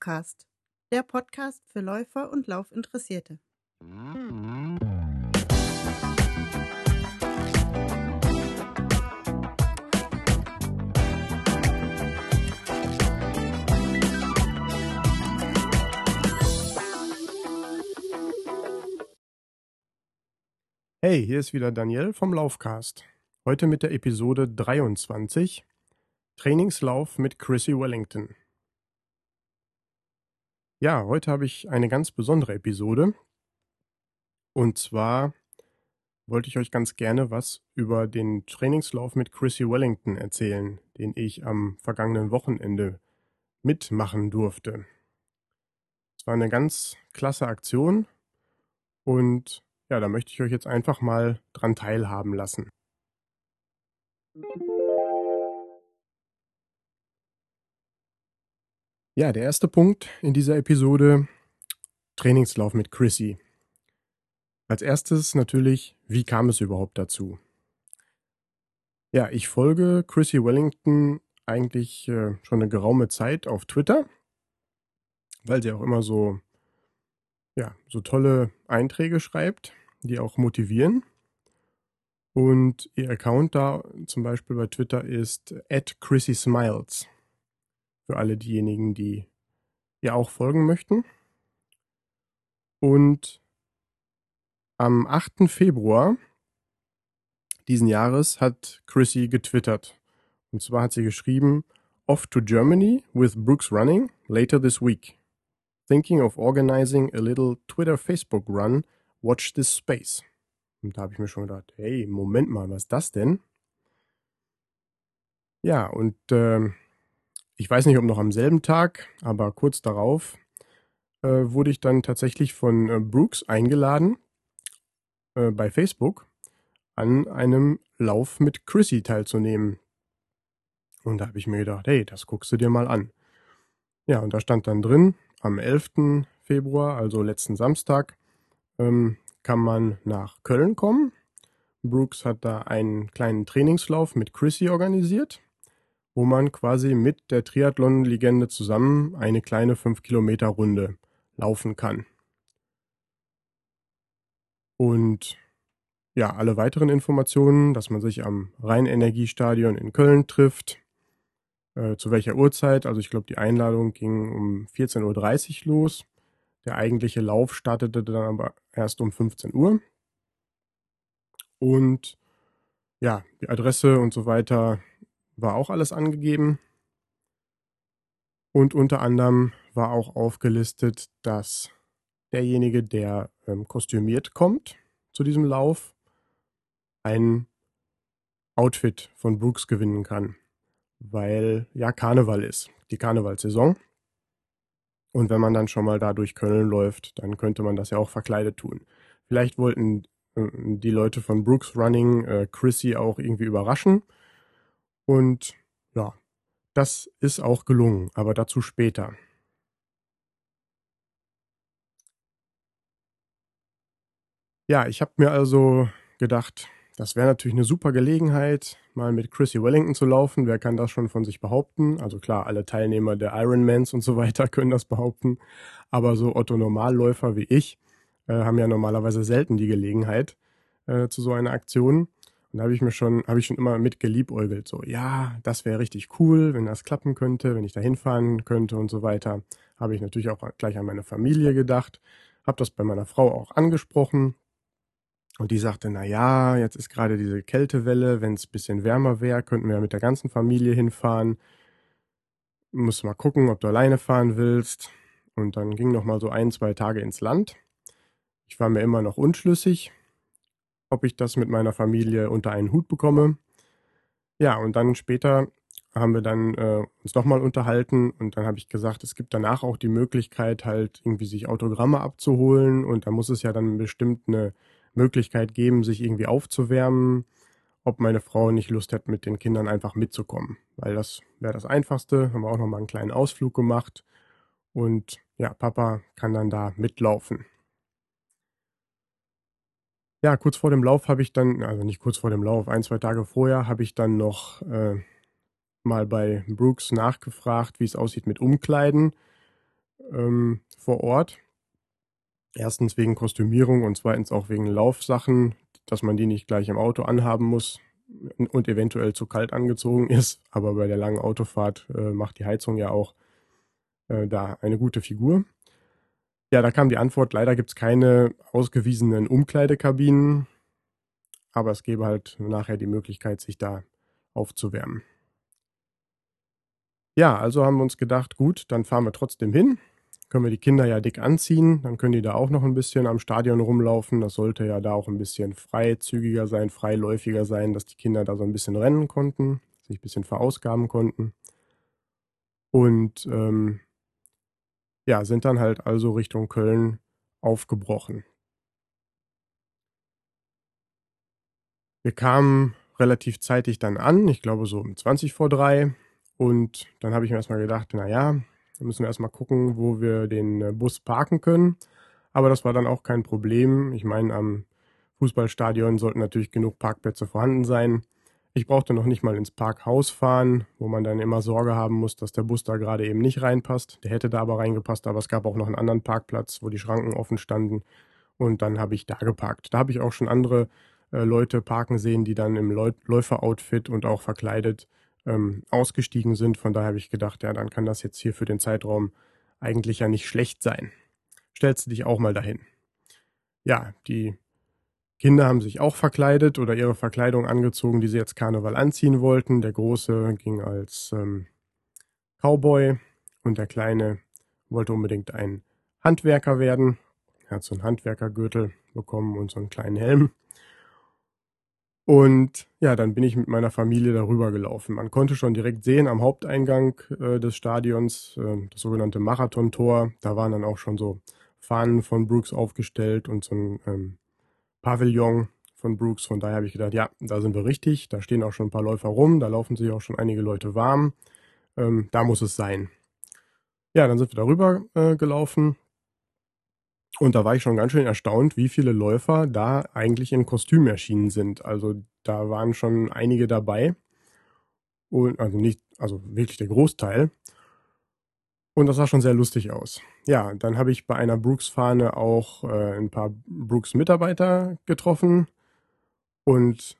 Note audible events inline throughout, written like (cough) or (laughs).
Laufcast, der Podcast für Läufer und Laufinteressierte. Hey, hier ist wieder Daniel vom Laufcast. Heute mit der Episode 23 Trainingslauf mit Chrissy Wellington. Ja, heute habe ich eine ganz besondere Episode. Und zwar wollte ich euch ganz gerne was über den Trainingslauf mit Chrissy Wellington erzählen, den ich am vergangenen Wochenende mitmachen durfte. Es war eine ganz klasse Aktion und ja, da möchte ich euch jetzt einfach mal dran teilhaben lassen. Ja, der erste Punkt in dieser Episode, Trainingslauf mit Chrissy. Als erstes natürlich, wie kam es überhaupt dazu? Ja, ich folge Chrissy Wellington eigentlich äh, schon eine geraume Zeit auf Twitter, weil sie auch immer so, ja, so tolle Einträge schreibt, die auch motivieren. Und ihr Account da zum Beispiel bei Twitter ist at Chrissy Smiles für alle diejenigen, die ihr auch folgen möchten. Und am 8. Februar diesen Jahres hat Chrissy getwittert. Und zwar hat sie geschrieben, Off to Germany with Brooks Running later this week. Thinking of organizing a little Twitter-Facebook run. Watch this space. Und da habe ich mir schon gedacht, hey, Moment mal, was ist das denn? Ja, und äh, ich weiß nicht, ob noch am selben Tag, aber kurz darauf äh, wurde ich dann tatsächlich von äh, Brooks eingeladen äh, bei Facebook an einem Lauf mit Chrissy teilzunehmen. Und da habe ich mir gedacht, hey, das guckst du dir mal an. Ja, und da stand dann drin, am 11. Februar, also letzten Samstag, ähm, kann man nach Köln kommen. Brooks hat da einen kleinen Trainingslauf mit Chrissy organisiert wo man quasi mit der Triathlon-Legende zusammen eine kleine 5-Kilometer-Runde laufen kann. Und ja, alle weiteren Informationen, dass man sich am Rheinenergiestadion in Köln trifft, äh, zu welcher Uhrzeit, also ich glaube, die Einladung ging um 14.30 Uhr los. Der eigentliche Lauf startete dann aber erst um 15 Uhr. Und ja, die Adresse und so weiter war auch alles angegeben. Und unter anderem war auch aufgelistet, dass derjenige, der ähm, kostümiert kommt zu diesem Lauf, ein Outfit von Brooks gewinnen kann, weil ja Karneval ist, die Karnevalsaison. Und wenn man dann schon mal da durch Köln läuft, dann könnte man das ja auch verkleidet tun. Vielleicht wollten äh, die Leute von Brooks Running äh, Chrissy auch irgendwie überraschen und ja, das ist auch gelungen, aber dazu später. Ja, ich habe mir also gedacht, das wäre natürlich eine super Gelegenheit, mal mit Chrissy Wellington zu laufen. Wer kann das schon von sich behaupten? Also klar, alle Teilnehmer der Ironmans und so weiter (laughs) können das behaupten. Aber so Otto Normalläufer wie ich äh, haben ja normalerweise selten die Gelegenheit äh, zu so einer Aktion. Und da habe ich mir schon, habe ich schon immer mit geliebäugelt, so, ja, das wäre richtig cool, wenn das klappen könnte, wenn ich da hinfahren könnte und so weiter. Habe ich natürlich auch gleich an meine Familie gedacht, habe das bei meiner Frau auch angesprochen. Und die sagte, na ja, jetzt ist gerade diese Kältewelle, wenn es bisschen wärmer wäre, könnten wir mit der ganzen Familie hinfahren. Muss mal gucken, ob du alleine fahren willst. Und dann ging noch mal so ein, zwei Tage ins Land. Ich war mir immer noch unschlüssig, ob ich das mit meiner Familie unter einen Hut bekomme. Ja, und dann später haben wir dann äh, uns nochmal unterhalten und dann habe ich gesagt, es gibt danach auch die Möglichkeit, halt irgendwie sich Autogramme abzuholen und da muss es ja dann bestimmt eine Möglichkeit geben, sich irgendwie aufzuwärmen, ob meine Frau nicht Lust hat, mit den Kindern einfach mitzukommen, weil das wäre das Einfachste. Haben wir auch nochmal einen kleinen Ausflug gemacht und ja, Papa kann dann da mitlaufen. Ja, kurz vor dem Lauf habe ich dann, also nicht kurz vor dem Lauf, ein, zwei Tage vorher habe ich dann noch äh, mal bei Brooks nachgefragt, wie es aussieht mit Umkleiden. ähm, vor Ort. Erstens wegen Kostümierung und zweitens auch wegen Laufsachen, dass man die nicht gleich im Auto anhaben muss und eventuell zu kalt angezogen (laughs) ist. Aber bei der langen Autofahrt äh, macht die Heizung ja auch äh, da eine gute Figur. Ja, da kam die Antwort, leider gibt es keine ausgewiesenen Umkleidekabinen, aber es gäbe halt nachher die Möglichkeit, sich da aufzuwärmen. Ja, also haben wir uns gedacht, gut, dann fahren wir trotzdem hin. Können wir die Kinder ja dick anziehen, dann können die da auch noch ein bisschen am Stadion rumlaufen. Das sollte ja da auch ein bisschen freizügiger sein, freiläufiger sein, dass die Kinder da so ein bisschen rennen konnten, sich ein bisschen verausgaben konnten. Und ähm, ja, sind dann halt also Richtung Köln aufgebrochen. Wir kamen relativ zeitig dann an, ich glaube so um 20 vor drei. Und dann habe ich mir erstmal gedacht, naja, dann müssen wir erstmal gucken, wo wir den äh, Bus parken können. Aber das war dann auch kein Problem. Ich meine, am Fußballstadion sollten natürlich genug Parkplätze vorhanden sein. Ich brauchte noch nicht mal ins Parkhaus fahren, wo man dann immer Sorge haben muss, dass der Bus da gerade eben nicht reinpasst. Der hätte da aber reingepasst, aber es gab auch noch einen anderen Parkplatz, wo die Schranken offen standen. Und dann habe ich da geparkt. Da habe ich auch schon andere äh, Leute parken sehen, die dann im Läuferoutfit und auch verkleidet ähm, ausgestiegen sind. Von daher habe ich gedacht, ja, dann kann das jetzt hier für den Zeitraum eigentlich ja nicht schlecht sein. Stellst du dich auch mal dahin. Ja, die Kinder haben sich auch verkleidet oder ihre Verkleidung angezogen, die sie jetzt Karneval anziehen wollten. Der Große ging als ähm, Cowboy und der Kleine wollte unbedingt ein Handwerker werden. Er hat so einen Handwerkergürtel bekommen und so einen kleinen Helm. Und ja, dann bin ich mit meiner Familie darüber gelaufen. Man konnte schon direkt sehen am Haupteingang äh, des Stadions, äh, das sogenannte Marathontor. Da waren dann auch schon so Fahnen von Brooks aufgestellt und so ein ähm, Pavillon von Brooks. Von daher habe ich gedacht, ja, da sind wir richtig. Da stehen auch schon ein paar Läufer rum. Da laufen sich auch schon einige Leute warm. Ähm, da muss es sein. Ja, dann sind wir darüber äh, gelaufen. Und da war ich schon ganz schön erstaunt, wie viele Läufer da eigentlich in Kostüm erschienen sind. Also da waren schon einige dabei. Und also nicht, also wirklich der Großteil. Und das sah schon sehr lustig aus. Ja, dann habe ich bei einer Brooks-Fahne auch äh, ein paar Brooks-Mitarbeiter getroffen und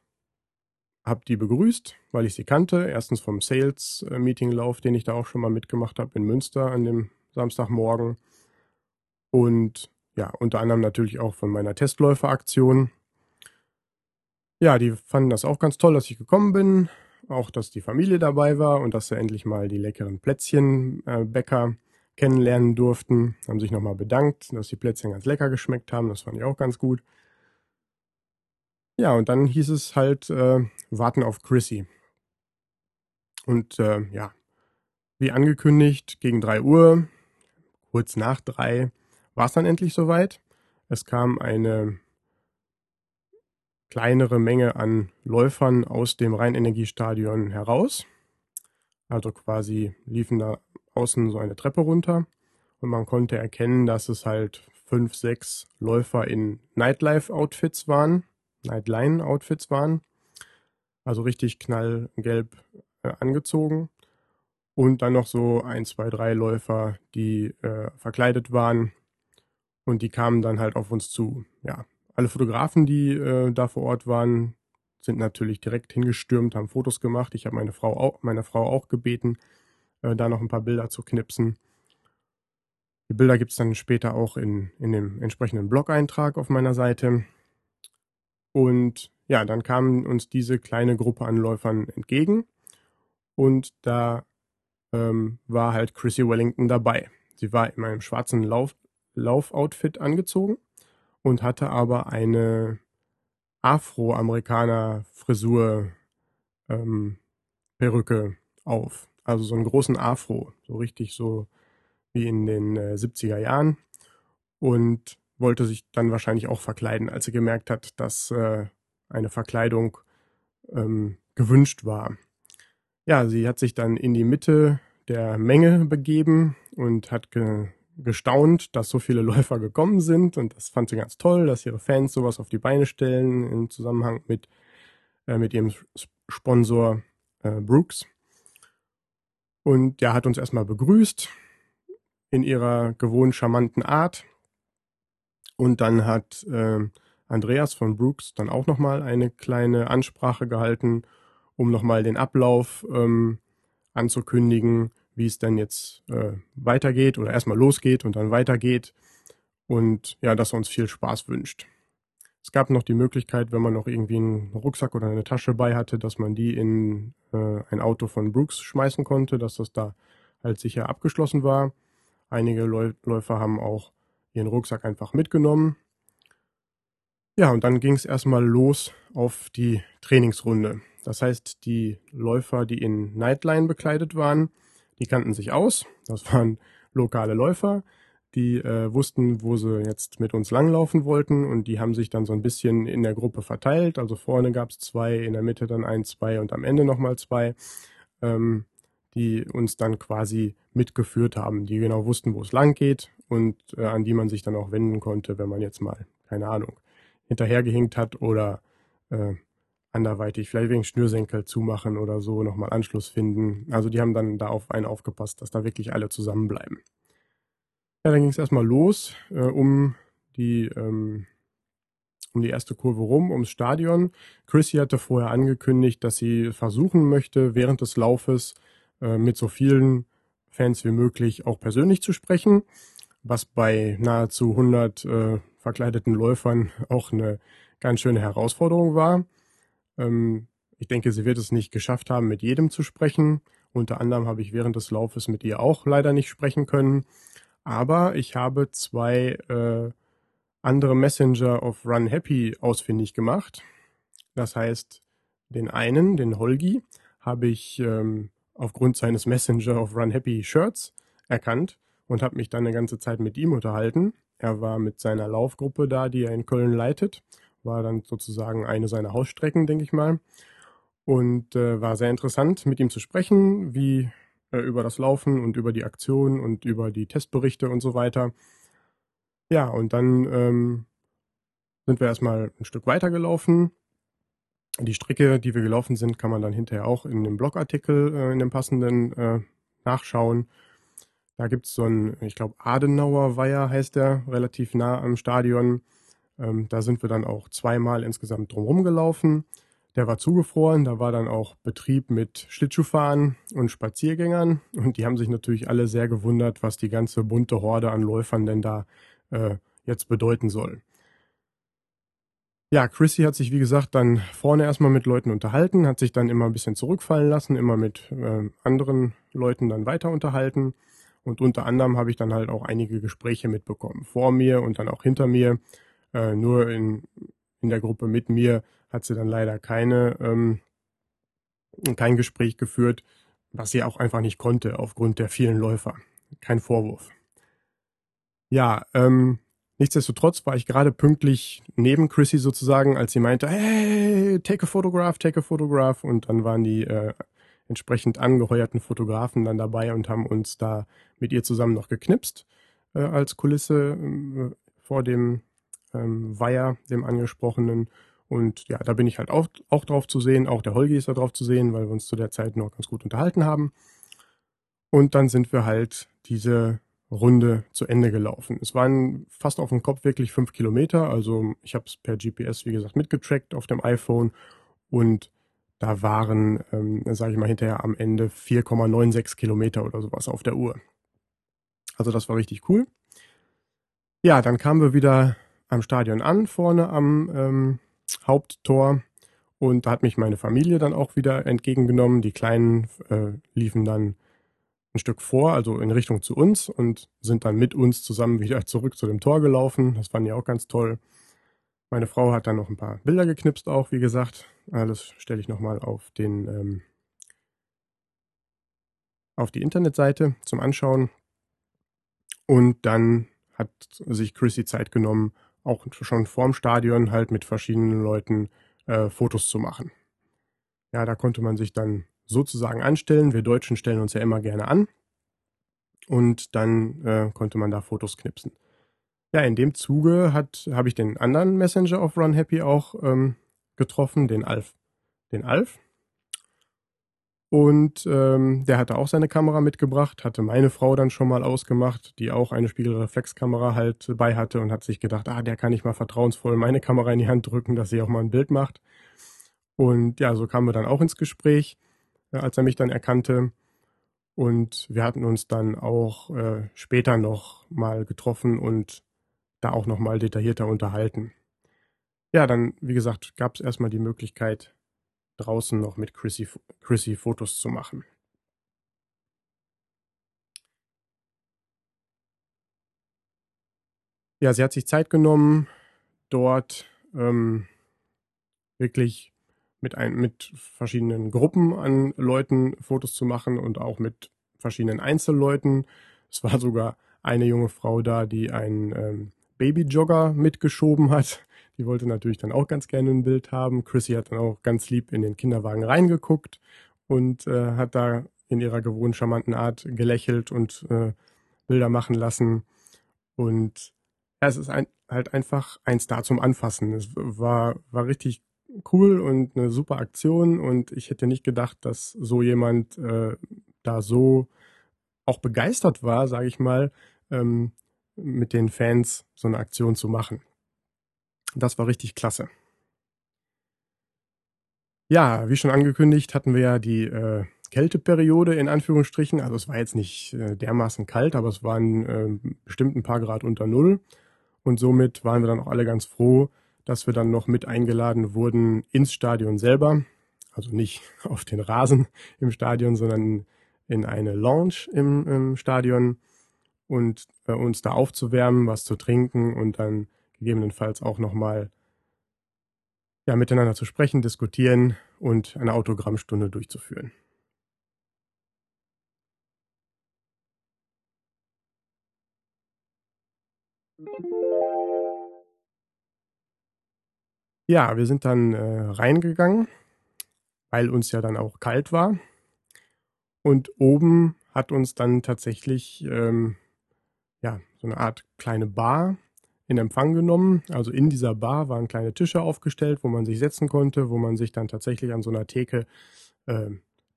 habe die begrüßt, weil ich sie kannte. Erstens vom Sales-Meeting-Lauf, den ich da auch schon mal mitgemacht habe in Münster an dem Samstagmorgen. Und ja, unter anderem natürlich auch von meiner Testläuferaktion. Ja, die fanden das auch ganz toll, dass ich gekommen bin auch, dass die Familie dabei war und dass sie endlich mal die leckeren Plätzchenbäcker äh, kennenlernen durften. Haben sich nochmal bedankt, dass die Plätzchen ganz lecker geschmeckt haben. Das fand ich auch ganz gut. Ja, und dann hieß es halt, äh, warten auf Chrissy. Und äh, ja, wie angekündigt, gegen 3 Uhr, kurz nach 3, war es dann endlich soweit. Es kam eine kleinere Menge an Läufern aus dem Rheinenergiestadion heraus. Also quasi liefen da außen so eine Treppe runter und man konnte erkennen, dass es halt fünf, sechs Läufer in Nightlife-Outfits waren, Nightline-Outfits waren. Also richtig knallgelb äh, angezogen. Und dann noch so ein, zwei, drei Läufer, die äh, verkleidet waren. Und die kamen dann halt auf uns zu. Ja, alle Fotografen, die äh, da vor Ort waren, sind natürlich direkt hingestürmt, haben Fotos gemacht. Ich habe meine Frau auch, meine Frau auch gebeten, äh, da noch ein paar Bilder zu knipsen. Die Bilder gibt es dann später auch in, in dem entsprechenden Blog-Eintrag auf meiner Seite. Und ja, dann kam uns diese kleine Gruppe an Läufern entgegen. Und da ähm, war halt Chrissy Wellington dabei. Sie war in einem schwarzen Lauf, Laufoutfit angezogen und hatte aber eine Afroamerikaner-Frisur ähm, Perücke auf. Also so einen großen Afro, so richtig so wie in den äh, 70er Jahren. Und wollte sich dann wahrscheinlich auch verkleiden, als sie gemerkt hat, dass äh, eine Verkleidung ähm, gewünscht war. Ja, sie hat sich dann in die Mitte der Menge begeben und hat ge gestaunt, dass so viele (laughs) Läufer gekommen sind und das fand sie ganz toll, dass ihre Fans sowas auf die Beine stellen im Zusammenhang mit, äh, mit ihrem Sponsor äh, Brooks. Und der hat uns erstmal begrüßt. in ihrer gewohnt charmanten Art. Und dann hat äh, Andreas von Brooks dann auch nochmal eine kleine Ansprache gehalten, um nochmal den Ablauf ähm, anzukündigen, wie es denn jetzt äh, weitergeht oder erstmal losgeht und dann weitergeht. Und ja, dass er uns viel Spaß wünscht. Es gab noch die Möglichkeit, wenn man noch irgendwie einen Rucksack oder eine Tasche bei hatte, dass man die in äh, ein Auto von Brooks schmeißen konnte, dass das da halt sicher abgeschlossen war. Einige Läufer haben auch ihren Rucksack einfach mitgenommen. Ja, und dann ging es erstmal los auf die Trainingsrunde. Das heißt, die Läufer, die in Nightline bekleidet waren, die kannten sich aus. Das waren lokale Läufer, die äh, wussten, wo sie jetzt mit uns langlaufen wollten und die haben sich dann so ein bisschen in der Gruppe verteilt. Also vorne gab es zwei, in der Mitte dann ein, zwei und am Ende nochmal zwei, ähm, die uns dann quasi mitgeführt haben, die genau wussten, wo es lang geht und äh, an die man sich dann auch wenden konnte, wenn man jetzt mal, keine Ahnung, hinterhergehinkt hat oder äh, anderweitig, vielleicht wegen Schnürsenkel zumachen oder so, nochmal Anschluss finden. Also die haben dann da auf einen aufgepasst, dass da wirklich alle zusammenbleiben. Ja, dann ging es erstmal los, äh, um die ähm, um die erste Kurve rum, ums Stadion. Chrissy hatte vorher angekündigt, dass sie versuchen möchte, während des Laufes äh, mit so vielen Fans wie möglich auch persönlich zu sprechen, was bei nahezu 100 äh, verkleideten Läufern auch eine ganz schöne Herausforderung war. Ähm, ich denke, sie wird es nicht geschafft haben, mit jedem zu sprechen. Unter anderem habe ich während des Laufes mit ihr auch leider nicht sprechen können. Aber ich habe zwei äh, andere Messenger of Run Happy ausfindig gemacht. Das heißt, den einen, den Holgi, habe ich ähm, aufgrund seines Messenger of Run Happy Shirts erkannt und habe mich dann eine ganze Zeit mit ihm unterhalten. Er war mit seiner Laufgruppe da, die er in Köln leitet, war dann sozusagen eine seiner Hausstrecken, denke ich mal. Und äh, war sehr interessant, mit ihm zu sprechen, wie äh, über das Laufen und über die Aktion und über die Testberichte und so weiter. Ja, und dann ähm, sind wir erstmal ein Stück weiter gelaufen. Die Strecke, die wir gelaufen sind, kann man dann hinterher auch in dem Blogartikel, äh, in dem passenden, äh, nachschauen. Da gibt es so einen, ich glaube, Adenauer Weiher heißt der, relativ nah am Stadion. Ähm, da sind wir dann auch zweimal insgesamt drumherum gelaufen. Der war zugefroren, da war dann auch Betrieb mit Schlittschuhfahren und Spaziergängern und die haben sich natürlich alle sehr gewundert, was die ganze bunte Horde an Läufern denn da äh, jetzt bedeuten soll. Ja, Chrissy hat sich, wie gesagt, dann vorne erstmal mit Leuten unterhalten, hat sich dann immer ein bisschen zurückfallen lassen, immer mit äh, anderen Leuten dann weiter unterhalten. Und unter anderem habe ich dann halt auch einige Gespräche mitbekommen. Vor mir und dann auch hinter mir. Äh, nur in, in der Gruppe mit mir hat sie dann leider keine, ähm, kein Gespräch geführt, was sie auch einfach nicht konnte aufgrund der vielen Läufer. Kein Vorwurf. Ja, ähm, nichtsdestotrotz war ich gerade pünktlich neben Chrissy sozusagen, als sie meinte, hey, take a photograph, take a photograph. Und dann waren die äh, entsprechend angeheuerten Fotografen dann dabei und haben uns da mit ihr zusammen noch geknipst äh, als Kulisse äh, vor dem ähm, Weiher, dem angesprochenen. Und ja, da bin ich halt auch, auch drauf zu sehen. Auch der Holgi ist da drauf zu sehen, weil wir uns zu der Zeit noch ganz gut unterhalten haben. Und dann sind wir halt diese Runde zu Ende gelaufen. Es waren fast auf dem Kopf wirklich fünf Kilometer. Also ich habe es per GPS, wie gesagt, mitgetrackt auf dem iPhone. Und da waren, ähm, sage ich mal, hinterher am Ende 4,96 Kilometer oder sowas auf der Uhr. Also das war richtig cool. Ja, dann kamen wir wieder am Stadion an, vorne am ähm, Haupttor. Und da hat mich meine Familie dann auch wieder entgegengenommen. Die Kleinen äh, liefen dann ein Stück vor, also in Richtung zu uns und sind dann mit uns zusammen wieder zurück zu dem Tor gelaufen. Das fand ich auch ganz toll. Meine Frau hat dann noch ein paar Bilder geknipst auch, wie gesagt. Alles stelle ich nochmal auf den ähm, auf die Internetseite zum Anschauen. Und dann hat sich Chrissy Zeit genommen, auch schon vorm Stadion halt mit verschiedenen Leuten äh, Fotos zu machen. Ja, da konnte man sich dann sozusagen anstellen. Wir Deutschen stellen uns ja immer gerne an. Und dann äh, konnte man da Fotos knipsen. Ja, in dem Zuge habe ich den anderen Messenger of Run Happy auch ähm, getroffen, den Alf. Den Alf. Und ähm, der hatte auch seine Kamera mitgebracht, hatte meine Frau dann schon mal ausgemacht, die auch eine Spiegelreflexkamera halt bei hatte und hat sich gedacht, ah, der kann ich mal vertrauensvoll meine Kamera in die Hand drücken, dass sie auch mal ein Bild macht. Und ja, so kamen wir dann auch ins Gespräch, äh, als er mich dann erkannte. Und wir hatten uns dann auch äh, später noch mal getroffen und da auch noch mal detaillierter unterhalten. Ja, dann, wie gesagt, gab es erstmal die Möglichkeit, draußen noch mit Chrissy, Chrissy Fotos zu machen. Ja, sie hat sich Zeit genommen, dort ähm, wirklich mit, ein, mit verschiedenen Gruppen an Leuten Fotos zu machen und auch mit verschiedenen Einzelleuten. Es war sogar eine junge Frau da, die einen ähm, Babyjogger mitgeschoben hat. Die wollte natürlich dann auch ganz gerne ein Bild haben. Chrissy hat dann auch ganz lieb in den Kinderwagen reingeguckt und äh, hat da in ihrer gewohnt charmanten Art gelächelt und äh, Bilder machen lassen. Und ja, es ist ein, halt einfach ein Star zum Anfassen. Es war, war richtig cool und eine super Aktion und ich hätte nicht gedacht, dass so jemand äh, da so auch begeistert war, sage ich mal, ähm, mit den Fans so eine Aktion zu machen. Das war richtig klasse. Ja, wie schon angekündigt, hatten wir ja die äh, Kälteperiode in Anführungsstrichen. Also es war jetzt nicht äh, dermaßen kalt, aber es waren äh, bestimmt ein paar Grad unter Null. Und somit waren wir dann auch alle ganz froh, dass wir dann noch mit eingeladen wurden ins Stadion selber. Also nicht (laughs) auf den Rasen im Stadion, sondern in eine Lounge im, im Stadion und äh, uns da aufzuwärmen, was zu trinken und dann gegebenenfalls auch nochmal ja, miteinander zu sprechen, diskutieren und eine Autogrammstunde durchzuführen. Ja, wir sind dann äh, reingegangen, weil uns ja dann auch kalt war. Und oben hat uns dann tatsächlich ähm, ja, so eine Art kleine Bar in Empfang genommen. Also in dieser Bar waren kleine Tische aufgestellt, wo man sich setzen konnte, wo man sich dann tatsächlich an so einer Theke äh,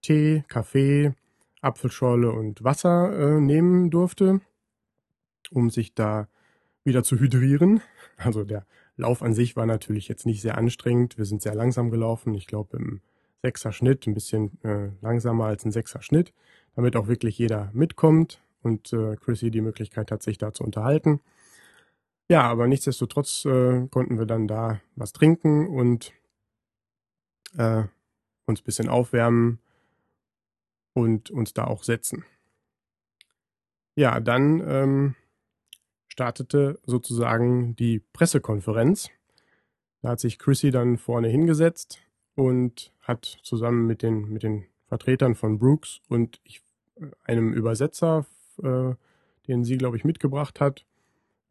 Tee, Kaffee, Apfelschorle und Wasser äh, nehmen durfte, um sich da wieder zu hydrieren. Also der Lauf an sich war natürlich jetzt nicht sehr anstrengend. Wir sind sehr langsam gelaufen. Ich glaube im Sechser Schnitt, ein bisschen äh, langsamer als ein Sechser Schnitt, damit auch wirklich jeder mitkommt und äh, Chrissy die Möglichkeit hat, sich da zu unterhalten. Ja, aber nichtsdestotrotz äh, konnten wir dann da was trinken und äh, uns ein bisschen aufwärmen und uns da auch setzen. Ja, dann ähm, startete sozusagen die Pressekonferenz. Da hat sich Chrissy dann vorne hingesetzt und hat zusammen mit den, mit den Vertretern von Brooks und ich, äh, einem Übersetzer, äh, den sie, glaube ich, mitgebracht hat,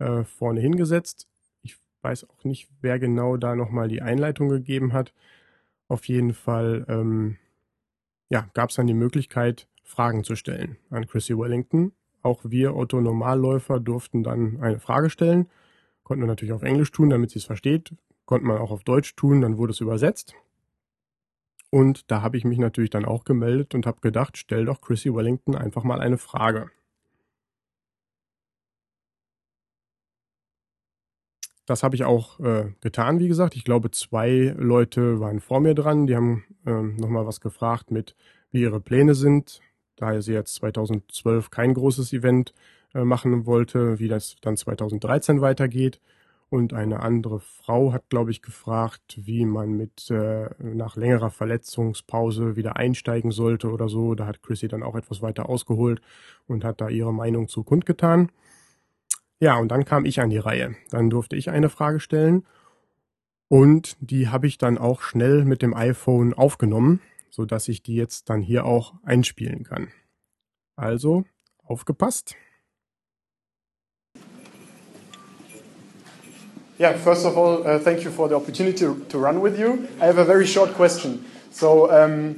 äh, vorne hingesetzt. Ich weiß auch nicht, wer genau da nochmal die Einleitung gegeben hat. Auf jeden Fall ähm, ja, gab es dann die Möglichkeit, Fragen zu stellen an Chrissy Wellington. Auch wir Otto Normalläufer durften dann eine Frage stellen. Konnten wir natürlich auf Englisch tun, damit sie es versteht. Konnte man auch auf Deutsch tun, dann wurde es übersetzt. Und da habe ich mich natürlich dann auch gemeldet und habe gedacht, stell doch Chrissy Wellington einfach mal eine Frage. Das habe ich auch äh, getan, wie gesagt. Ich glaube, zwei Leute waren vor mir dran. Die haben ähm, nochmal was gefragt mit, wie ihre Pläne sind. Da sie jetzt 2012 kein großes Event äh, machen wollte, wie das dann 2013 weitergeht. Und eine andere Frau hat, glaube ich, gefragt, wie man mit äh, nach längerer Verletzungspause wieder einsteigen sollte oder so. Da hat Chrissy dann auch etwas weiter ausgeholt und hat da ihre Meinung zu kundgetan. Ja, und dann kam ich an die Reihe. Dann durfte ich eine Frage stellen und die habe ich dann auch schnell mit dem iPhone aufgenommen, so dass ich die jetzt dann hier auch einspielen kann. Also, aufgepasst. Yeah, first of all, uh, thank you for the opportunity to run with you. I have a very short question. So, um,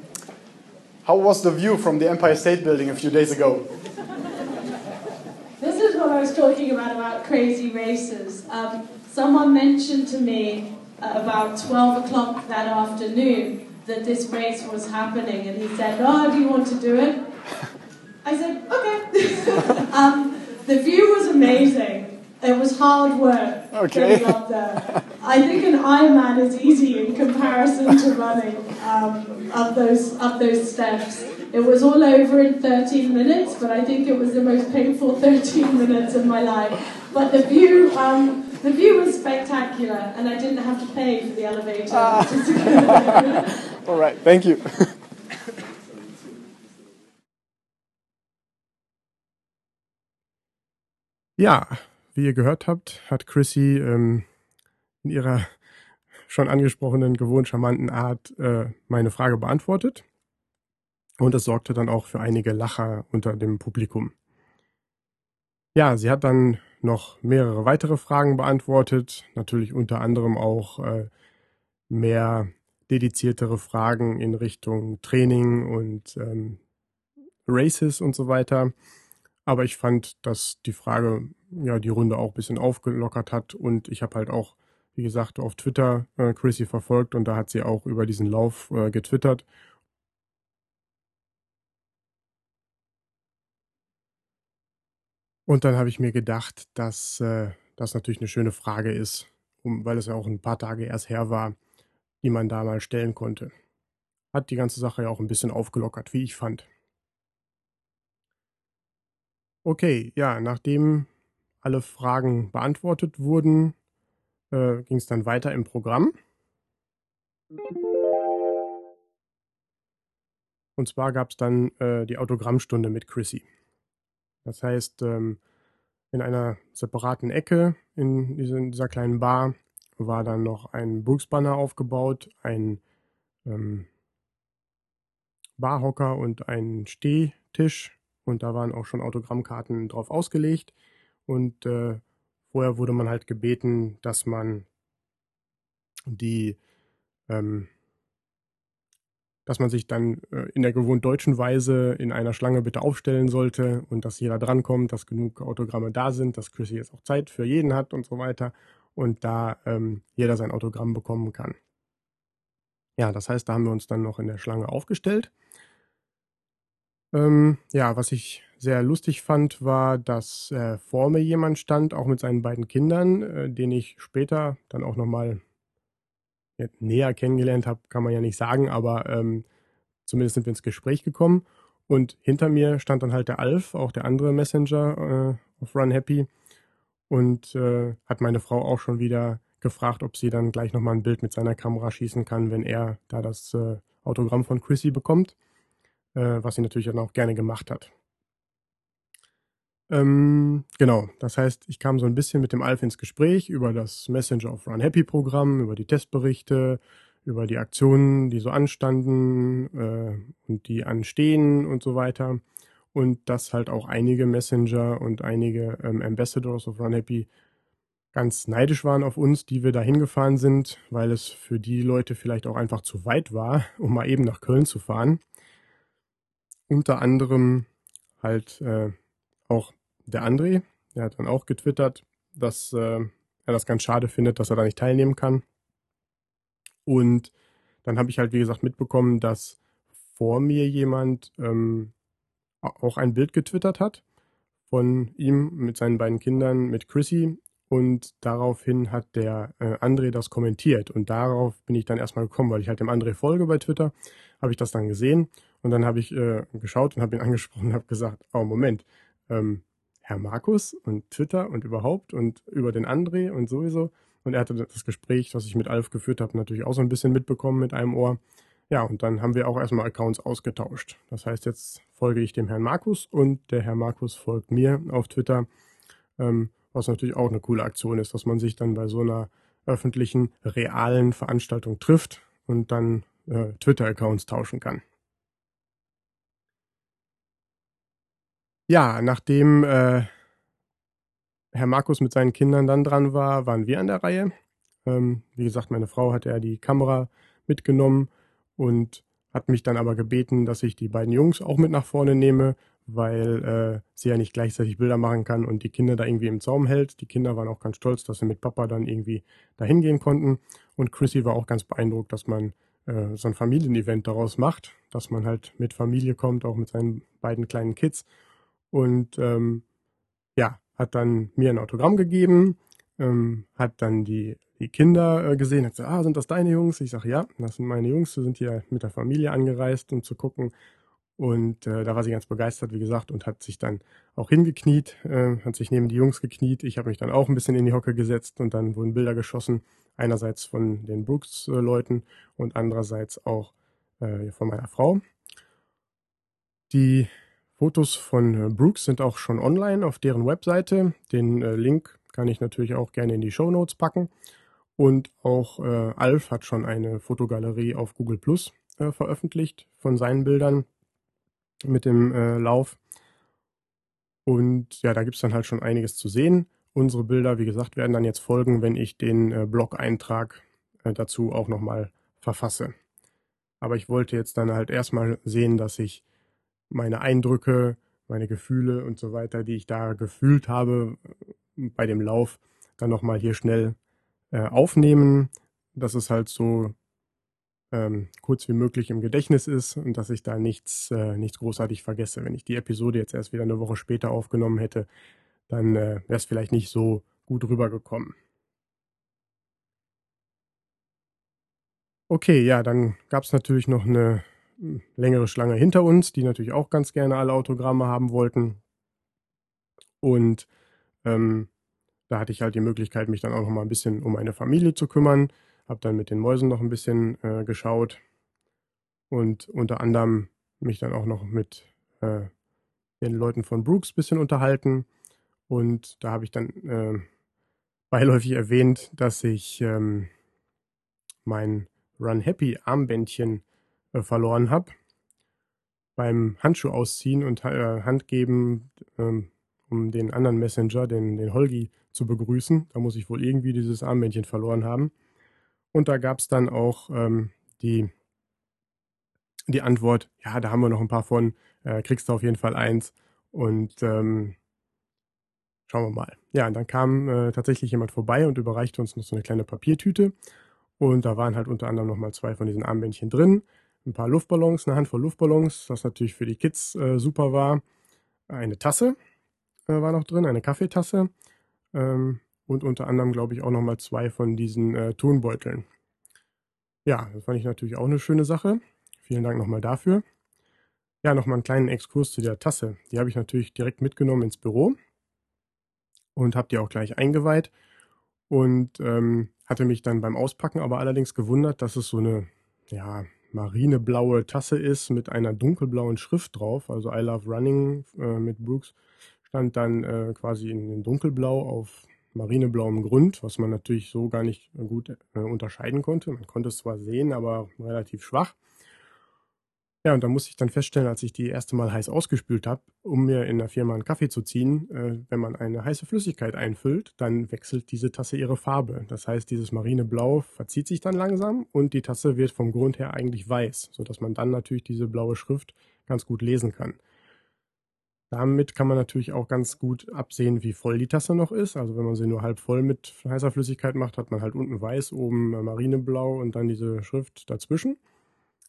how was the view from the Empire State Building a few days ago? Was talking about about crazy races. Um, someone mentioned to me uh, about 12 o'clock that afternoon that this race was happening, and he said, "Oh, do you want to do it?" I said, "Okay." (laughs) um, the view was amazing. It was hard work Okay. getting up there. I think an Ironman is easy in comparison to running um, up those up those steps. It was all over in 13 minutes, but I think it was the most painful (laughs) 13 minutes of my life. But the view, um, the view was spectacular, and I didn't have to pay for the elevator. (laughs) which. All right, thank you. (laughs) Ja, wie ihr gehört habt, hat Chrissy ähm, in ihrer schon angesprochenen, gewohnt charmanten Art äh, meine Frage beantwortet. Und es sorgte dann auch für einige Lacher unter dem Publikum. Ja, sie hat dann noch mehrere weitere Fragen beantwortet, natürlich unter anderem auch äh, mehr dediziertere Fragen in Richtung Training und ähm, Races und so weiter. Aber ich fand, dass die Frage ja die Runde auch ein bisschen aufgelockert hat und ich habe halt auch, wie gesagt, auf Twitter äh, Chrissy verfolgt und da hat sie auch über diesen Lauf äh, getwittert. Und dann habe ich mir gedacht, dass äh, das natürlich eine schöne Frage ist, um, weil es ja auch ein paar Tage erst her war, die man da mal stellen konnte. Hat die ganze Sache ja auch ein bisschen aufgelockert, wie ich fand. Okay, ja, nachdem alle Fragen beantwortet wurden, äh, ging es dann weiter im Programm. Und zwar gab es dann äh, die Autogrammstunde mit Chrissy. Das heißt, ähm, in einer separaten Ecke in, diese, in dieser kleinen Bar war dann noch ein Brooks-Banner aufgebaut, ein ähm, Barhocker und ein Stehtisch. Und da waren auch schon Autogrammkarten drauf ausgelegt. Und äh, vorher wurde man halt gebeten, dass man die, ähm, dass man sich dann äh, in der gewohnt deutschen Weise in einer Schlange bitte aufstellen sollte und dass jeder drankommt, dass genug Autogramme da sind, dass Chrissy jetzt auch Zeit für jeden hat und so weiter und da ähm, jeder sein Autogramm bekommen kann. Ja, das heißt, da haben wir uns dann noch in der Schlange aufgestellt. Ähm, ja, was ich sehr lustig fand, war, dass äh, vor mir jemand stand, auch mit seinen beiden Kindern, äh, den ich später dann auch nochmal näher kennengelernt habe, kann man ja nicht sagen, aber ähm, zumindest sind wir ins Gespräch gekommen. Und hinter mir stand dann halt der Alf, auch der andere Messenger äh, auf Run Happy. Und äh, hat meine Frau auch schon wieder gefragt, ob sie dann gleich nochmal ein Bild mit seiner Kamera schießen kann, wenn er da das äh, Autogramm von Chrissy bekommt äh, was sie natürlich dann auch gerne gemacht hat. Ähm, genau, das heißt, ich kam so ein bisschen mit dem Alf ins Gespräch über das Messenger of Run Happy Programm, über die Testberichte, über die Aktionen, die so anstanden äh, und die anstehen und so weiter. Und dass halt auch einige Messenger und einige ähm, Ambassadors of Run Happy ganz neidisch waren auf uns, die wir da hingefahren sind, weil es für die Leute vielleicht auch einfach zu weit war, (laughs) um mal eben nach Köln zu fahren unter anderem halt äh, auch der André, der hat dann auch getwittert, dass äh, er das ganz schade findet, dass er da nicht teilnehmen kann. Und dann habe ich halt, wie gesagt, mitbekommen, dass vor mir jemand ähm, auch ein Bild getwittert hat von ihm mit seinen beiden Kindern, mit Chrissy. Und daraufhin hat der äh, André das kommentiert. Und darauf bin ich dann erstmal gekommen, weil ich halt dem André folge bei Twitter, habe ich das dann gesehen und dann habe ich äh, geschaut und habe ihn (laughs) angesprochen und habe gesagt, oh Moment, ähm, Herr Markus und Twitter und überhaupt und über den André und sowieso. Und er hatte das Gespräch, was ich mit Alf geführt habe, natürlich auch so ein bisschen mitbekommen mit einem Ohr. Ja, und dann haben wir auch erstmal Accounts ausgetauscht. Das heißt, jetzt folge ich dem Herrn Markus und der Herr Markus folgt mir auf Twitter, ähm, was natürlich auch eine coole Aktion ist, dass man sich dann bei so einer öffentlichen, realen Veranstaltung trifft und dann äh, Twitter-Accounts tauschen kann. Ja, nachdem äh, Herr Markus mit seinen Kindern dann dran war, waren wir an der Reihe. Ähm, wie gesagt, meine Frau hat ja die Kamera mitgenommen und hat mich dann aber gebeten, dass ich die beiden Jungs auch mit nach vorne nehme, weil äh, sie ja nicht gleichzeitig Bilder machen kann und die Kinder da irgendwie im Zaum hält. Die Kinder waren auch ganz stolz, dass sie mit Papa dann irgendwie dahin gehen konnten. Und Chrissy war auch ganz beeindruckt, dass man äh, so ein Familienevent daraus macht, dass man halt mit Familie kommt, auch mit seinen beiden kleinen Kids. Und ähm, ja, hat dann mir ein Autogramm gegeben, ähm, hat dann die, die Kinder äh, gesehen, hat gesagt, ah, sind das deine Jungs? Ich sage, ja, das sind meine Jungs, wir sind hier mit der Familie angereist, um zu gucken. Und äh, da war sie ganz begeistert, wie gesagt, und hat sich dann auch hingekniet, äh, hat sich neben die Jungs gekniet. Ich habe mich dann auch ein bisschen in die Hocke gesetzt und dann wurden Bilder geschossen, einerseits von den Brooks-Leuten und andererseits auch äh, von meiner Frau. Die Fotos von äh, Brooks sind auch schon online auf deren Webseite. Den äh, Link kann ich natürlich auch gerne in die Show Notes packen. Und auch äh, Alf hat schon eine Fotogalerie auf Google Plus äh, veröffentlicht von seinen Bildern mit dem äh, Lauf. Und ja, da gibt es dann halt schon einiges zu sehen. Unsere Bilder, wie gesagt, werden dann jetzt folgen, wenn ich den äh, Blog-Eintrag äh, dazu auch nochmal verfasse. Aber ich wollte jetzt dann halt erstmal sehen, dass ich meine Eindrücke, meine Gefühle und so weiter, die ich da gefühlt habe äh, bei dem Lauf, dann nochmal hier schnell äh, aufnehmen. Das ist halt so ähm, kurz wie möglich im Gedächtnis ist und dass ich da nichts, äh, nichts großartig vergesse. Wenn ich die Episode jetzt erst wieder eine Woche später aufgenommen hätte, dann äh, wäre es vielleicht nicht so gut rübergekommen. Okay, ja, dann gab es natürlich noch eine hm, längere Schlange hinter uns, die natürlich auch ganz gerne alle Autogramme haben wollten. Und ähm, da hatte ich halt die Möglichkeit, mich dann auch noch mal ein bisschen um meine Familie zu kümmern. Habe dann mit den Mäusen noch ein bisschen äh, geschaut und unter anderem mich dann auch noch mit äh, den Leuten von Brooks ein bisschen unterhalten. Und da habe ich dann äh, (laughs) beiläufig erwähnt, dass ich ähm, mein Run Happy Armbändchen äh, verloren habe beim Handschuh ausziehen und äh, Handgeben, ähm, um den anderen Messenger, den, den Holgi, zu begrüßen. Da muss ich wohl irgendwie dieses Armbändchen verloren haben. Und da gab es dann auch ähm, die, die Antwort, ja, da haben wir noch ein paar von, äh, kriegst du auf jeden Fall eins. Und ähm, schauen wir mal. Ja, und dann kam äh, tatsächlich jemand vorbei und überreichte uns noch so eine kleine Papiertüte. Und da waren halt unter anderem nochmal zwei von diesen Armbändchen drin. Ein paar Luftballons, eine Handvoll Luftballons, was natürlich für die Kids äh, super war. Eine Tasse äh, war noch drin, eine Kaffeetasse. Ähm, und unter anderem, glaube ich, auch nochmal zwei von diesen äh, Tonbeuteln. Ja, das fand ich natürlich auch eine schöne Sache. Vielen Dank nochmal dafür. Ja, nochmal einen kleinen Exkurs zu der Tasse. Die habe ich natürlich direkt mitgenommen ins Büro und habe die auch gleich eingeweiht und ähm, hatte mich dann beim Auspacken aber allerdings gewundert, dass es so eine ja, marineblaue Tasse ist mit einer dunkelblauen Schrift drauf. Also I Love Running äh, mit Brooks stand dann äh, quasi in, in dunkelblau auf marineblauem Grund, was man natürlich so gar nicht gut äh, unterscheiden konnte. Man konnte es zwar sehen, aber relativ schwach. Ja, und da musste ich dann feststellen, als ich die erste Mal heiß ausgespült habe, um mir in der Firma einen Kaffee zu ziehen, äh, wenn man eine heiße Flüssigkeit einfüllt, dann wechselt diese Tasse ihre Farbe. Das heißt, dieses Marineblau verzieht sich dann langsam und die Tasse wird vom Grund her eigentlich weiß, sodass man dann natürlich diese blaue Schrift ganz gut lesen kann. Damit kann man natürlich auch ganz gut absehen, wie voll die Tasse noch ist. Also wenn man sie nur halb voll mit heißer Flüssigkeit macht, hat man halt unten weiß, oben marineblau und dann diese Schrift dazwischen.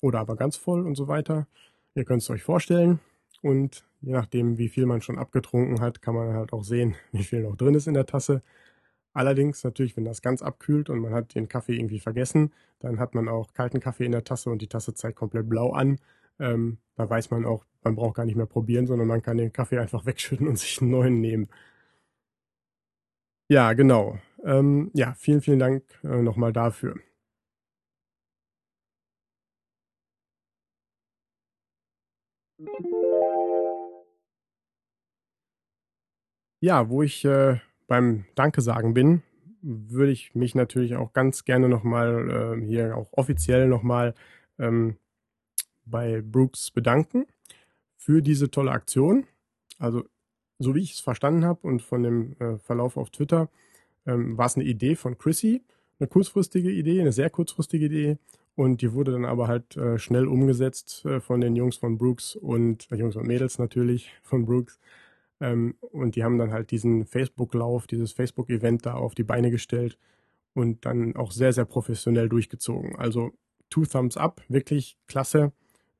Oder aber ganz voll und so weiter. Ihr könnt es euch vorstellen. Und je nachdem, wie viel man schon abgetrunken hat, kann man halt auch sehen, (laughs) wie viel noch drin ist in der Tasse. Allerdings natürlich, wenn das ganz abkühlt und man hat den Kaffee irgendwie vergessen, dann hat man auch kalten Kaffee in der Tasse und die Tasse zeigt komplett blau an. Ähm, da weiß man auch, man braucht gar nicht mehr probieren, sondern man kann den Kaffee einfach wegschütten und sich einen neuen nehmen. Ja, genau. Ähm, ja, vielen, vielen Dank äh, nochmal dafür. Ja, wo ich äh, beim Danke sagen bin, würde ich mich natürlich auch ganz gerne nochmal äh, hier auch offiziell nochmal ähm, bei Brooks bedanken für diese tolle Aktion. Also, so wie ich es verstanden habe und von dem äh, Verlauf auf Twitter, ähm, war es eine Idee von Chrissy, eine kurzfristige Idee, eine sehr kurzfristige Idee. Und die wurde dann aber halt äh, schnell umgesetzt äh, von den Jungs von Brooks und äh, Jungs und Mädels natürlich von Brooks. Ähm, und die haben dann halt diesen Facebook-Lauf, dieses Facebook-Event da auf die Beine gestellt und dann auch sehr, sehr professionell durchgezogen. Also two thumbs up, wirklich klasse,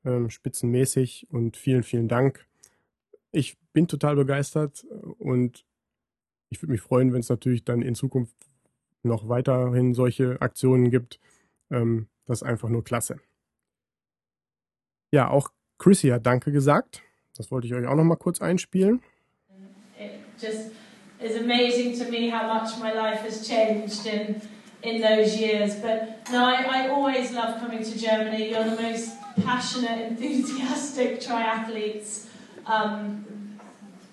ähm, spitzenmäßig und vielen, vielen Dank. Ich bin total begeistert und ich würde mich freuen, wenn es natürlich dann in Zukunft noch weiterhin solche Aktionen gibt. Ähm, das ist einfach nur klasse. Ja, auch Chrissy hat Danke gesagt. Das wollte ich euch auch noch mal kurz einspielen. It just is amazing to me how much my life has changed in in those years. But no, I, I always love coming to Germany. You're the most passionate, (laughs) enthusiastic triathletes um,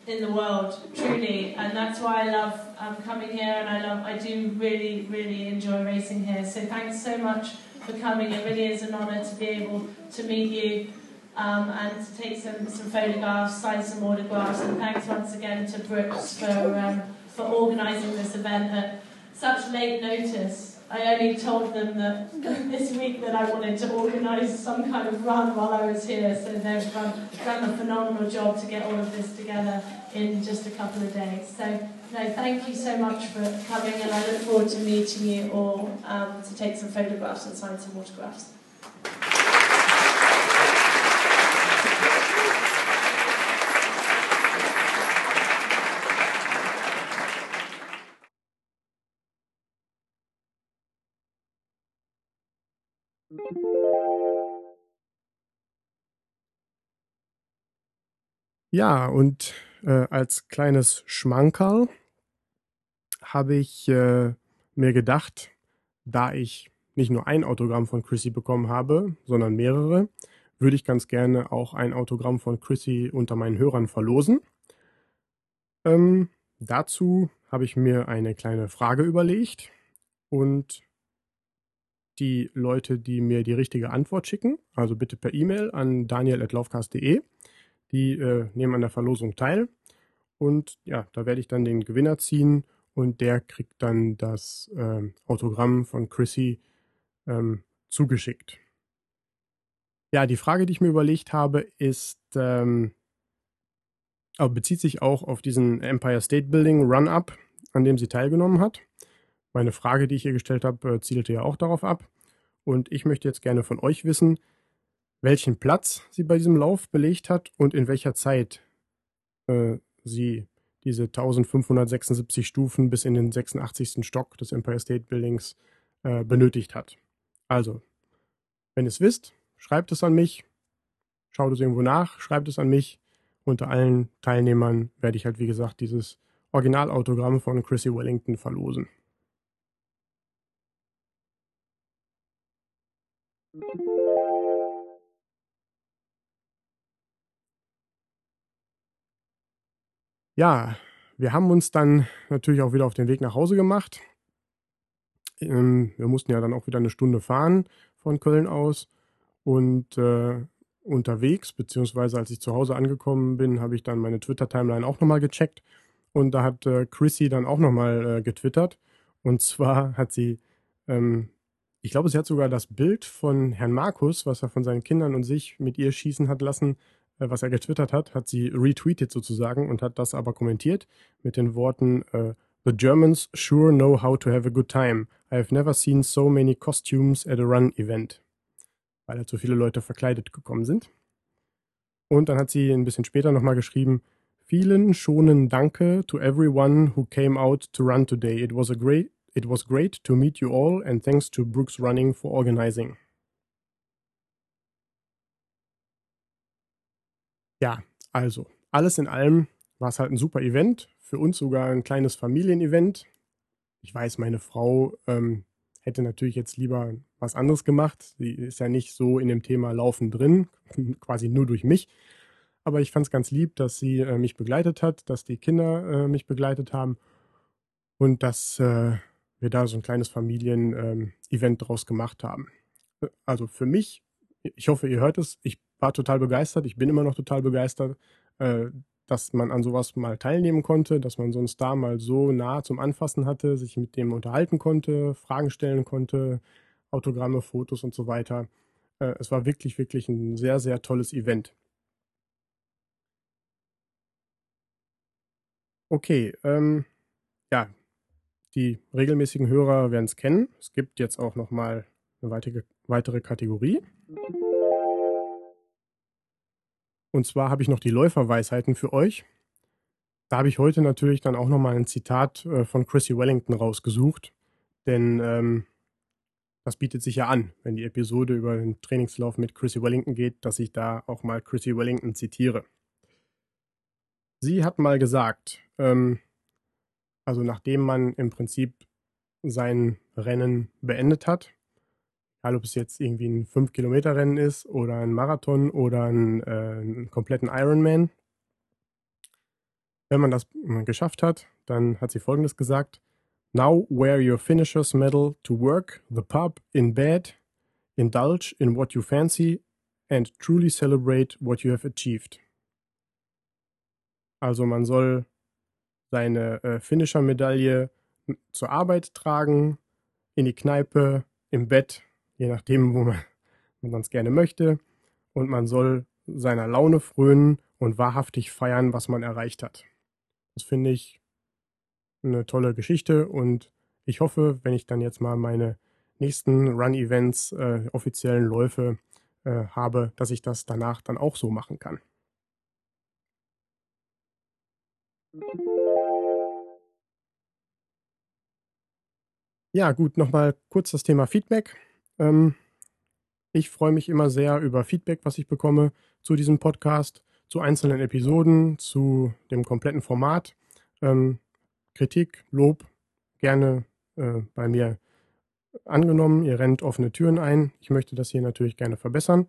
in the world, truly, and that's why I love um, coming here. And I love, I do really, really enjoy racing here. So thanks so much for coming. It really is an honour to be able to meet you. Um, and to take some, some photographs, sign some autographs, and thanks once again to Brooks for, um, for organising this event at such late notice. I only told them that (laughs) this week that I wanted to organise some kind of run while I was here, so they've um, done a phenomenal job to get all of this together in just a couple of days. So, no, thank you so much for coming, and I look forward to meeting you all um, to take some photographs and sign some autographs. Ja, und äh, als kleines Schmankerl habe ich äh, mir gedacht, da ich nicht nur ein Autogramm von Chrissy bekommen habe, sondern mehrere, würde ich ganz gerne auch ein Autogramm von Chrissy unter meinen Hörern verlosen. Ähm, dazu habe ich mir eine kleine Frage überlegt und die Leute, die mir die richtige Antwort schicken, also bitte per E-Mail an daniel.laufcast.de, die äh, nehmen an der Verlosung teil. Und ja, da werde ich dann den Gewinner ziehen und der kriegt dann das äh, Autogramm von Chrissy ähm, zugeschickt. Ja, die Frage, die ich mir überlegt habe, ist, ähm, bezieht sich auch auf diesen Empire State Building Run-Up, an dem sie teilgenommen hat. Meine Frage, die ich ihr gestellt habe, äh, zielte ja auch darauf ab. Und ich möchte jetzt gerne von euch wissen, welchen Platz sie bei diesem Lauf belegt hat und in welcher Zeit äh, sie diese 1576 Stufen bis in den 86. Stock des Empire State Buildings äh, benötigt hat. Also, wenn ihr es wisst, schreibt es an mich, schaut es irgendwo nach, schreibt es an mich. Unter allen Teilnehmern werde ich halt, wie gesagt, dieses Originalautogramm von Chrissy Wellington verlosen. Ja, wir haben uns dann natürlich auch wieder auf den Weg nach Hause gemacht. Ähm, wir mussten ja dann auch wieder eine Stunde fahren von Köln aus. Und äh, unterwegs, beziehungsweise als ich zu Hause angekommen bin, habe ich dann meine Twitter-Timeline auch nochmal gecheckt. Und da hat äh, Chrissy dann auch nochmal äh, getwittert. Und zwar hat sie, ähm, ich glaube, sie hat sogar das Bild von Herrn Markus, was er von seinen Kindern und sich mit ihr schießen hat lassen, äh, was er getwittert hat, hat sie retweetet sozusagen und hat das aber kommentiert mit den Worten äh, The Germans sure know how to have a good time. I have never seen so many costumes at a run event. Weil halt so viele Leute verkleidet gekommen sind. Und dann hat sie ein bisschen später nochmal geschrieben, vielen schonen Danke to everyone who came out to run today. It was a great it was great to meet you all and thanks to Brooks Running for organizing. Ja, also, alles in allem war es halt ein super Event. Für uns sogar ein kleines Familienevent. Ich weiß, meine Frau ähm, hätte natürlich jetzt lieber was anderes gemacht. Sie ist ja nicht so in dem Thema Laufen drin, (laughs) quasi nur durch mich. Aber ich fand es ganz lieb, dass sie äh, mich begleitet hat, dass die Kinder äh, mich begleitet haben und dass äh, wir da so ein kleines Familien-Event ähm, draus gemacht haben. Also für mich, ich hoffe, ihr hört es, ich war total begeistert. Ich bin immer noch total begeistert, äh, dass man an sowas mal teilnehmen konnte, dass man so einen Star mal so nah zum Anfassen hatte, sich mit dem unterhalten konnte, Fragen stellen konnte, Autogramme, Fotos und so weiter. Äh, es war wirklich, wirklich ein sehr, sehr tolles Event. Okay, ähm, ja, die regelmäßigen Hörer werden es kennen. Es gibt jetzt auch noch mal eine weitere, weitere Kategorie. Und zwar habe ich noch die Läuferweisheiten für euch. Da habe ich heute natürlich dann auch nochmal ein Zitat äh, von Chrissy Wellington rausgesucht. Denn ähm, das bietet sich ja an, wenn die Episode über den Trainingslauf mit Chrissy Wellington geht, dass ich da auch mal Chrissy Wellington zitiere. Sie hat mal gesagt, ähm, also nachdem man im Prinzip sein Rennen beendet hat, egal ob es jetzt irgendwie ein 5-Kilometer-Rennen ist oder ein Marathon oder ein, äh, einen kompletten Ironman, wenn man das geschafft hat, dann hat sie Folgendes gesagt. Now wear your finisher's medal to work, the pub, in bed, indulge in what you fancy and truly celebrate what you have achieved. Also man soll seine äh, Finisher-Medaille zur Arbeit tragen, in die Kneipe, im Bett, je nachdem, wo man (laughs) es gerne möchte. Und man soll seiner Laune frönen und wahrhaftig feiern, was man erreicht hat. Das finde ich eine tolle Geschichte und ich hoffe, wenn ich dann jetzt mal meine nächsten Run-Events, äh, offiziellen Läufe äh, habe, dass ich das danach dann auch so machen kann. Ja, gut, nochmal kurz das Thema Feedback. Ähm, ich freue mich immer sehr über Feedback, was ich bekomme zu diesem Podcast zu einzelnen Episoden, zu dem kompletten Format. Ähm, Kritik, Lob gerne äh, bei mir angenommen. Ihr rennt offene Türen ein. Ich möchte das hier natürlich gerne verbessern.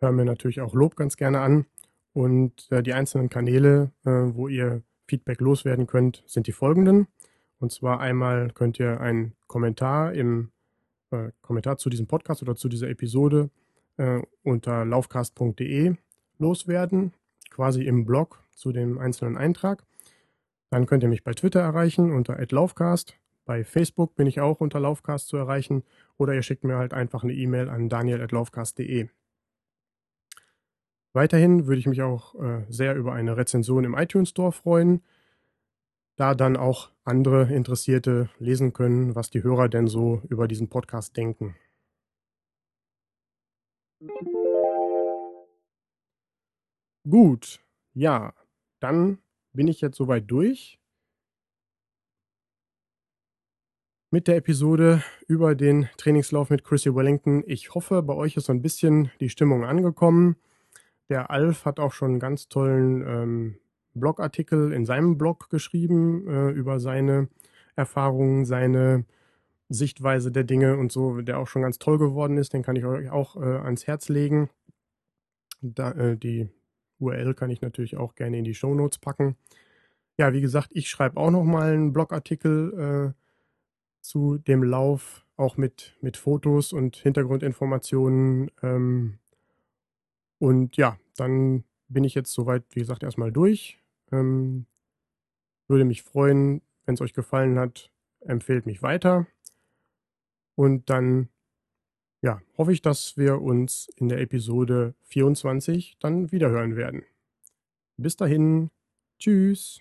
Hören mir natürlich auch Lob ganz gerne an. Und äh, die einzelnen Kanäle, äh, wo ihr Feedback loswerden könnt, sind die folgenden. Und zwar einmal könnt ihr einen Kommentar im äh, Kommentar zu diesem Podcast oder zu dieser Episode äh, unter laufcast.de loswerden, quasi im Blog zu dem einzelnen Eintrag. Dann könnt ihr mich bei Twitter erreichen unter @laufcast. Bei Facebook bin ich auch unter Laufcast zu erreichen oder ihr schickt mir halt einfach eine E-Mail an daniel@laufcast.de. Weiterhin würde ich mich auch äh, sehr über eine Rezension im iTunes Store freuen, da dann auch andere Interessierte lesen können, was die Hörer denn so über diesen Podcast denken. Gut, ja, dann bin ich jetzt soweit durch mit der Episode über den Trainingslauf mit Chrissy Wellington. Ich hoffe, bei euch ist so ein bisschen die Stimmung angekommen. Der Alf hat auch schon einen ganz tollen ähm, Blogartikel in seinem Blog geschrieben äh, über seine Erfahrungen, seine Sichtweise der Dinge und so, der auch schon ganz toll geworden ist. Den kann ich euch auch äh, ans Herz legen. Da, äh, die URL kann ich natürlich auch gerne in die Show Notes packen. Ja, wie gesagt, ich schreibe auch noch mal einen Blogartikel äh, zu dem Lauf, auch mit, mit Fotos und Hintergrundinformationen. Ähm, und ja, dann bin ich jetzt soweit, wie gesagt, erstmal durch. Ähm, würde mich freuen, wenn es euch gefallen hat, empfehlt mich weiter. Und dann ja, hoffe ich, dass wir uns in der Episode 24 dann wiederhören werden. Bis dahin, tschüss.